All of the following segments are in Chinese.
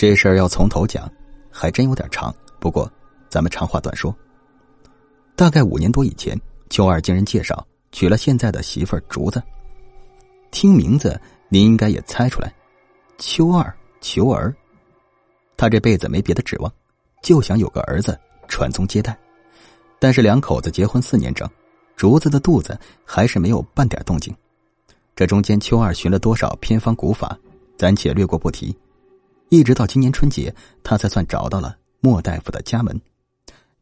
这事儿要从头讲，还真有点长。不过，咱们长话短说。大概五年多以前，秋二经人介绍娶了现在的媳妇儿竹子。听名字，您应该也猜出来，秋二求儿。他这辈子没别的指望，就想有个儿子传宗接代。但是两口子结婚四年整，竹子的肚子还是没有半点动静。这中间，秋二寻了多少偏方古法，暂且略过不提。一直到今年春节，他才算找到了莫大夫的家门。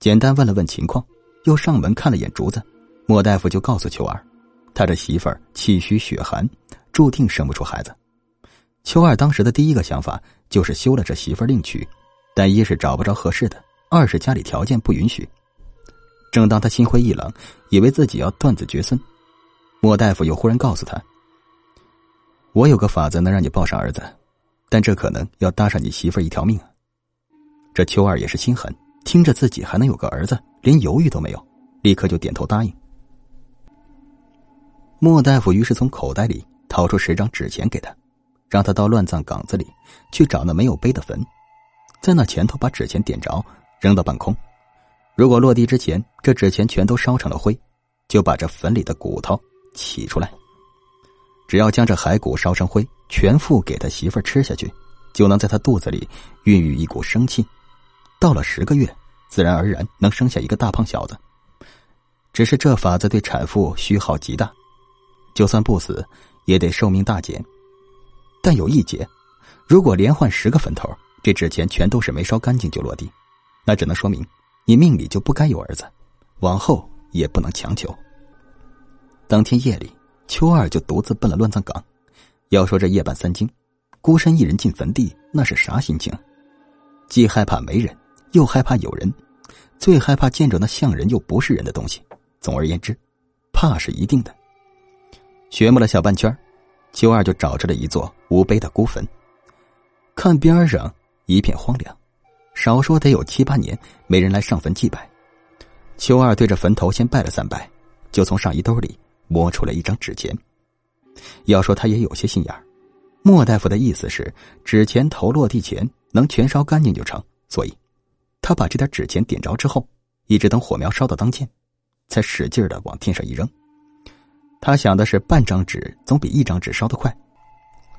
简单问了问情况，又上门看了眼竹子，莫大夫就告诉秋二，他这媳妇儿气虚血寒，注定生不出孩子。秋二当时的第一个想法就是休了这媳妇儿另娶，但一是找不着合适的，二是家里条件不允许。正当他心灰意冷，以为自己要断子绝孙，莫大夫又忽然告诉他：“我有个法子能让你抱上儿子，但这可能要搭上你媳妇儿一条命啊。”这秋二也是心狠，听着自己还能有个儿子，连犹豫都没有，立刻就点头答应。莫大夫于是从口袋里掏出十张纸钱给他，让他到乱葬岗子里去找那没有碑的坟，在那前头把纸钱点着，扔到半空。如果落地之前这纸钱全都烧成了灰，就把这坟里的骨头起出来。只要将这骸骨烧成灰，全副给他媳妇儿吃下去，就能在他肚子里孕育一股生气。到了十个月，自然而然能生下一个大胖小子。只是这法子对产妇虚耗极大，就算不死，也得寿命大减。但有一节，如果连换十个坟头，这纸钱全都是没烧干净就落地，那只能说明。你命里就不该有儿子，往后也不能强求。当天夜里，秋二就独自奔了乱葬岗。要说这夜半三更，孤身一人进坟地，那是啥心情？既害怕没人，又害怕有人，最害怕见着那像人又不是人的东西。总而言之，怕是一定的。寻摸了小半圈，秋二就找着了一座无碑的孤坟。看边上一片荒凉。少说得有七八年没人来上坟祭拜，秋二对着坟头先拜了三拜，就从上衣兜里摸出了一张纸钱。要说他也有些心眼儿，莫大夫的意思是纸钱头落地前能全烧干净就成，所以他把这点纸钱点着之后，一直等火苗烧到当间，才使劲的往天上一扔。他想的是半张纸总比一张纸烧得快，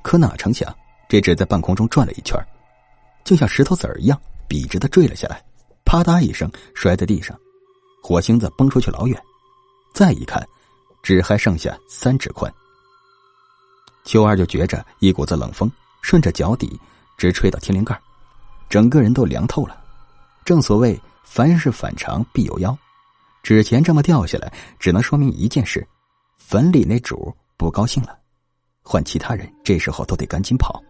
可哪成想这纸在半空中转了一圈，就像石头子儿一样。笔直的坠了下来，啪嗒一声摔在地上，火星子崩出去老远。再一看，纸还剩下三指宽。秋二就觉着一股子冷风顺着脚底直吹到天灵盖，整个人都凉透了。正所谓凡事反常必有妖，纸钱这么掉下来，只能说明一件事：坟里那主不高兴了。换其他人这时候都得赶紧跑，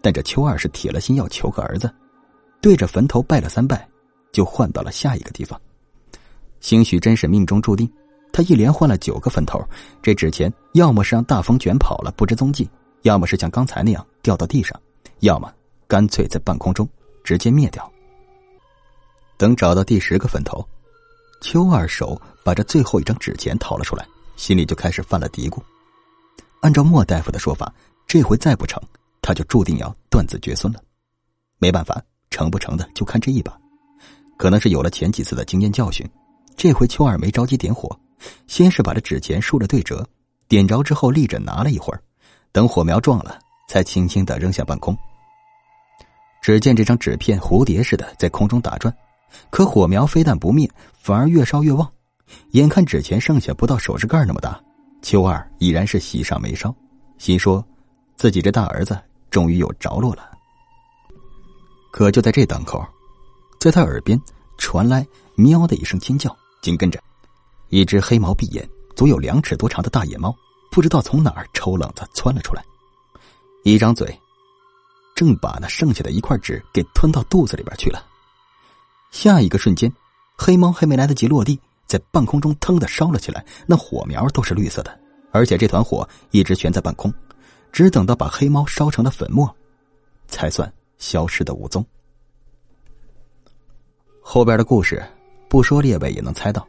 但这秋二是铁了心要求个儿子。对着坟头拜了三拜，就换到了下一个地方。兴许真是命中注定，他一连换了九个坟头，这纸钱要么是让大风卷跑了不知踪迹，要么是像刚才那样掉到地上，要么干脆在半空中直接灭掉。等找到第十个坟头，邱二手把这最后一张纸钱掏了出来，心里就开始犯了嘀咕：按照莫大夫的说法，这回再不成，他就注定要断子绝孙了。没办法。成不成的就看这一把，可能是有了前几次的经验教训，这回秋二没着急点火，先是把这纸钱竖着对折，点着之后立着拿了一会儿，等火苗壮了，才轻轻的扔向半空。只见这张纸片蝴蝶似的在空中打转，可火苗非但不灭，反而越烧越旺。眼看纸钱剩下不到手指盖那么大，秋二已然是喜上眉梢，心说自己这大儿子终于有着落了。可就在这当口，在他耳边传来“喵”的一声尖叫，紧跟着，一只黑毛闭眼、足有两尺多长的大野猫，不知道从哪儿抽冷子窜了出来，一张嘴，正把那剩下的一块纸给吞到肚子里边去了。下一个瞬间，黑猫还没来得及落地，在半空中腾的烧了起来，那火苗都是绿色的，而且这团火一直悬在半空，只等到把黑猫烧成了粉末，才算。消失的无踪。后边的故事不说，列位也能猜到。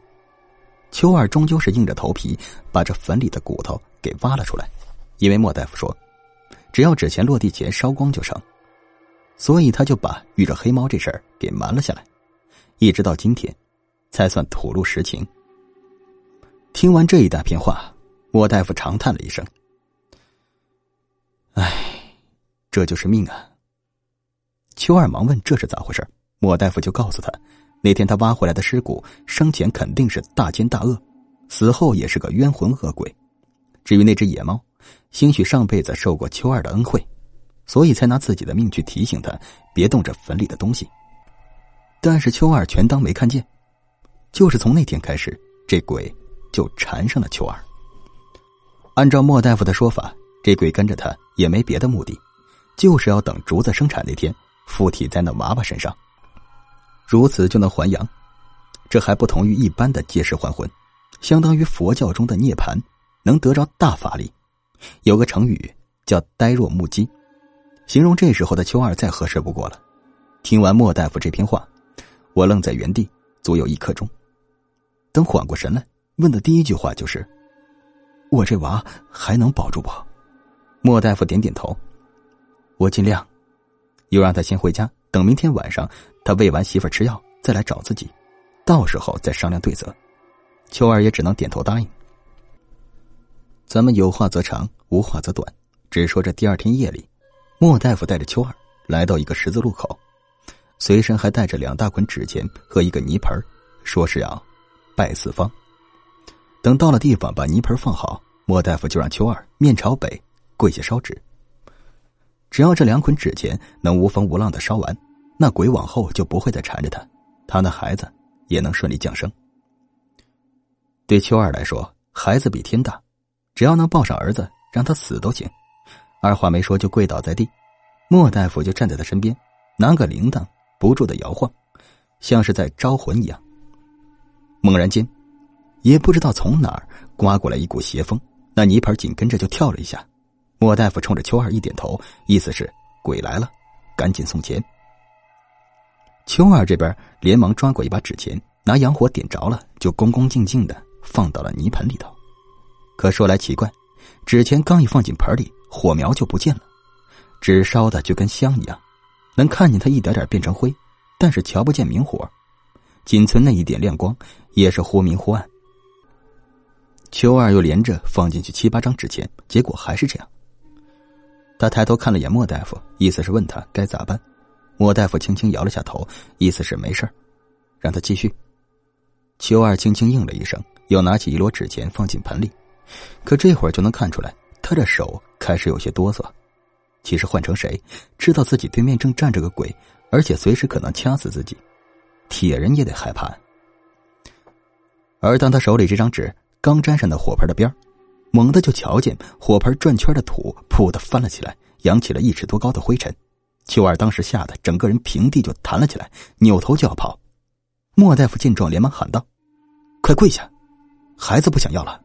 秋二终究是硬着头皮把这坟里的骨头给挖了出来，因为莫大夫说，只要纸钱落地前烧光就成。所以他就把遇着黑猫这事儿给瞒了下来，一直到今天，才算吐露实情。听完这一大片话，莫大夫长叹了一声：“唉，这就是命啊。”秋二忙问：“这是咋回事？”莫大夫就告诉他：“那天他挖回来的尸骨，生前肯定是大奸大恶，死后也是个冤魂恶鬼。至于那只野猫，兴许上辈子受过秋二的恩惠。”所以才拿自己的命去提醒他别动这坟里的东西，但是秋二全当没看见。就是从那天开始，这鬼就缠上了秋二。按照莫大夫的说法，这鬼跟着他也没别的目的，就是要等竹子生产那天附体在那娃娃身上，如此就能还阳。这还不同于一般的借尸还魂，相当于佛教中的涅槃，能得着大法力。有个成语叫“呆若木鸡”。形容这时候的秋二再合适不过了。听完莫大夫这篇话，我愣在原地足有一刻钟。等缓过神来，问的第一句话就是：“我这娃还能保住不？”莫大夫点点头：“我尽量。”又让他先回家，等明天晚上他喂完媳妇吃药再来找自己，到时候再商量对策。秋儿也只能点头答应。咱们有话则长，无话则短，只说这第二天夜里。莫大夫带着秋儿来到一个十字路口，随身还带着两大捆纸钱和一个泥盆，说是要拜四方。等到了地方，把泥盆放好，莫大夫就让秋儿面朝北跪下烧纸。只要这两捆纸钱能无风无浪的烧完，那鬼往后就不会再缠着他，他那孩子也能顺利降生。对秋儿来说，孩子比天大，只要能抱上儿子，让他死都行。二话没说就跪倒在地，莫大夫就站在他身边，拿个铃铛不住的摇晃，像是在招魂一样。猛然间，也不知道从哪儿刮过来一股邪风，那泥盆紧跟着就跳了一下。莫大夫冲着秋二一点头，意思是鬼来了，赶紧送钱。秋二这边连忙抓过一把纸钱，拿洋火点着了，就恭恭敬敬的放到了泥盆里头。可说来奇怪，纸钱刚一放进盆里。火苗就不见了，纸烧的就跟香一样，能看见它一点点变成灰，但是瞧不见明火，仅存那一点亮光也是忽明忽暗。秋二又连着放进去七八张纸钱，结果还是这样。他抬头看了眼莫大夫，意思是问他该咋办。莫大夫轻轻摇了下头，意思是没事让他继续。秋二轻轻应了一声，又拿起一摞纸钱放进盆里，可这会儿就能看出来。他的手开始有些哆嗦，其实换成谁，知道自己对面正站着个鬼，而且随时可能掐死自己，铁人也得害怕。而当他手里这张纸刚沾上那火盆的边猛地就瞧见火盆转圈的土噗的翻了起来，扬起了一尺多高的灰尘。秋儿当时吓得整个人平地就弹了起来，扭头就要跑。莫大夫见状连忙喊道：“快跪下，孩子不想要了。”